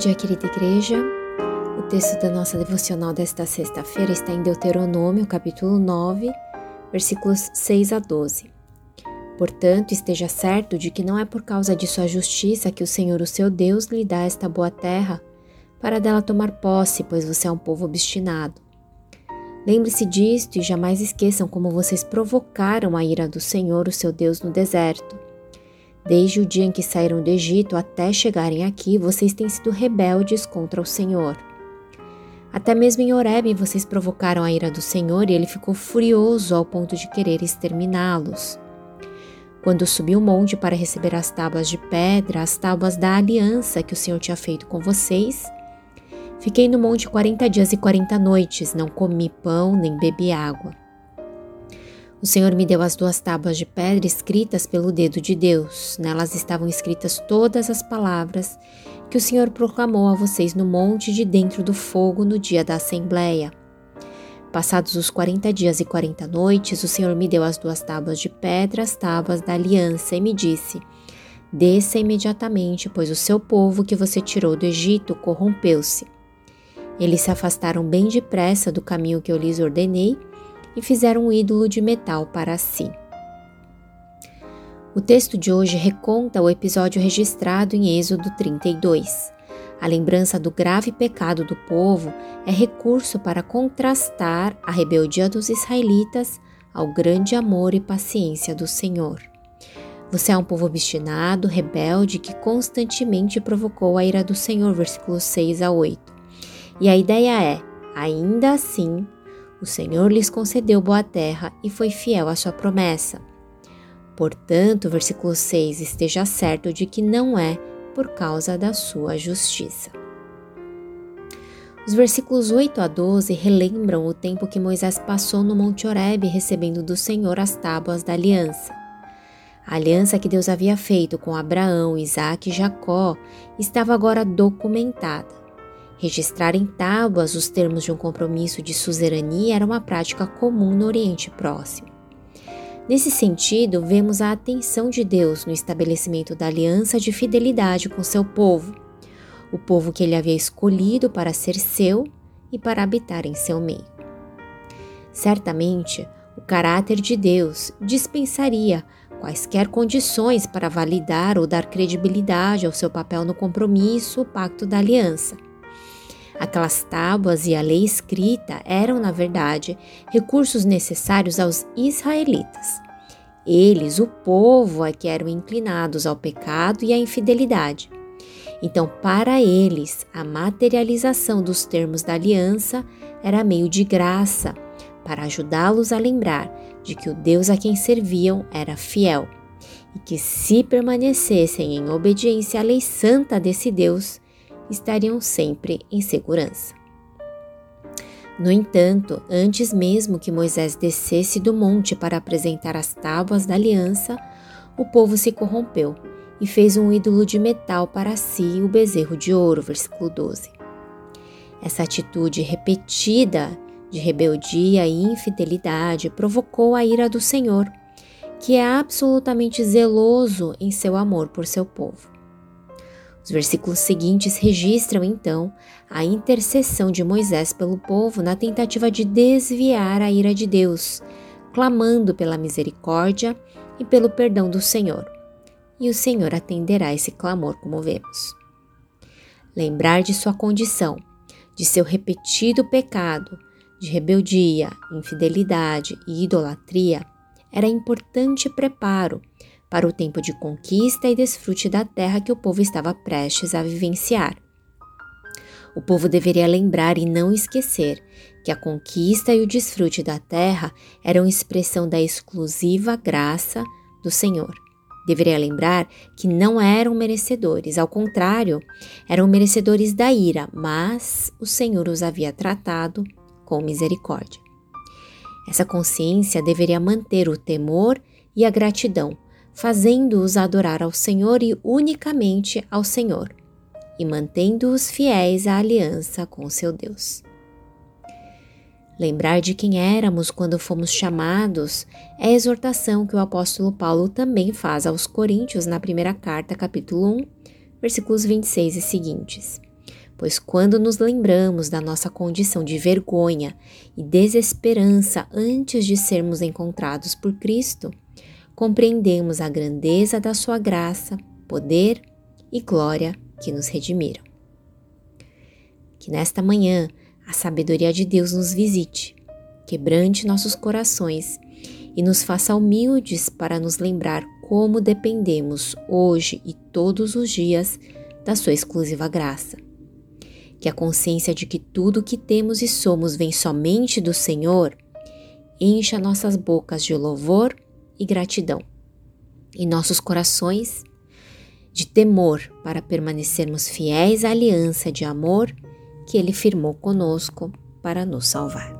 dia, querida igreja. O texto da nossa devocional desta sexta-feira está em Deuteronômio, capítulo 9, versículos 6 a 12. Portanto, esteja certo de que não é por causa de sua justiça que o Senhor, o seu Deus, lhe dá esta boa terra, para dela tomar posse, pois você é um povo obstinado. Lembre-se disto e jamais esqueçam como vocês provocaram a ira do Senhor, o seu Deus, no deserto. Desde o dia em que saíram do Egito até chegarem aqui, vocês têm sido rebeldes contra o Senhor. Até mesmo em Horeb vocês provocaram a ira do Senhor e ele ficou furioso ao ponto de querer exterminá-los. Quando subi o monte para receber as tábuas de pedra, as tábuas da aliança que o Senhor tinha feito com vocês, fiquei no monte quarenta dias e quarenta noites, não comi pão nem bebi água. O Senhor me deu as duas tábuas de pedra escritas pelo dedo de Deus. Nelas estavam escritas todas as palavras que o Senhor proclamou a vocês no monte de dentro do fogo no dia da Assembleia. Passados os quarenta dias e quarenta noites, o Senhor me deu as duas tábuas de pedra, as tábuas da aliança, e me disse: Desça imediatamente, pois o seu povo que você tirou do Egito corrompeu-se. Eles se afastaram bem depressa do caminho que eu lhes ordenei e fizeram um ídolo de metal para si. O texto de hoje reconta o episódio registrado em Êxodo 32. A lembrança do grave pecado do povo é recurso para contrastar a rebeldia dos israelitas ao grande amor e paciência do Senhor. Você é um povo obstinado, rebelde, que constantemente provocou a ira do Senhor, versículos 6 a 8. E a ideia é, ainda assim, o Senhor lhes concedeu boa terra e foi fiel à sua promessa. Portanto, versículo 6, esteja certo de que não é por causa da sua justiça. Os versículos 8 a 12 relembram o tempo que Moisés passou no Monte Horebe recebendo do Senhor as tábuas da aliança. A aliança que Deus havia feito com Abraão, Isaac e Jacó estava agora documentada. Registrar em tábuas os termos de um compromisso de suzerania era uma prática comum no Oriente Próximo. Nesse sentido, vemos a atenção de Deus no estabelecimento da aliança de fidelidade com seu povo, o povo que ele havia escolhido para ser seu e para habitar em seu meio. Certamente, o caráter de Deus dispensaria quaisquer condições para validar ou dar credibilidade ao seu papel no compromisso, o pacto da aliança Aquelas tábuas e a lei escrita eram, na verdade, recursos necessários aos israelitas. Eles, o povo, é que eram inclinados ao pecado e à infidelidade. Então, para eles, a materialização dos termos da aliança era meio de graça, para ajudá-los a lembrar de que o Deus a quem serviam era fiel e que, se permanecessem em obediência à lei santa desse Deus, estariam sempre em segurança. No entanto, antes mesmo que Moisés descesse do monte para apresentar as tábuas da aliança, o povo se corrompeu e fez um ídolo de metal para si, o bezerro de ouro. Versículo 12. Essa atitude repetida de rebeldia e infidelidade provocou a ira do Senhor, que é absolutamente zeloso em seu amor por seu povo. Os versículos seguintes registram então a intercessão de Moisés pelo povo na tentativa de desviar a ira de Deus, clamando pela misericórdia e pelo perdão do Senhor. E o Senhor atenderá esse clamor, como vemos. Lembrar de sua condição, de seu repetido pecado, de rebeldia, infidelidade e idolatria, era importante preparo para o tempo de conquista e desfrute da terra que o povo estava prestes a vivenciar. O povo deveria lembrar e não esquecer que a conquista e o desfrute da terra eram expressão da exclusiva graça do Senhor. Deveria lembrar que não eram merecedores, ao contrário, eram merecedores da ira, mas o Senhor os havia tratado com misericórdia. Essa consciência deveria manter o temor e a gratidão fazendo-os adorar ao Senhor e unicamente ao Senhor, e mantendo-os fiéis à aliança com seu Deus. Lembrar de quem éramos quando fomos chamados é a exortação que o apóstolo Paulo também faz aos Coríntios na primeira carta, capítulo 1, versículos 26 e seguintes. pois quando nos lembramos da nossa condição de vergonha e desesperança antes de sermos encontrados por Cristo, compreendemos a grandeza da Sua graça, poder e glória que nos redimiram. Que nesta manhã a sabedoria de Deus nos visite, quebrante nossos corações e nos faça humildes para nos lembrar como dependemos hoje e todos os dias da Sua exclusiva graça. Que a consciência de que tudo o que temos e somos vem somente do Senhor encha nossas bocas de louvor e gratidão, e nossos corações de temor para permanecermos fiéis à aliança de amor que Ele firmou conosco para nos salvar.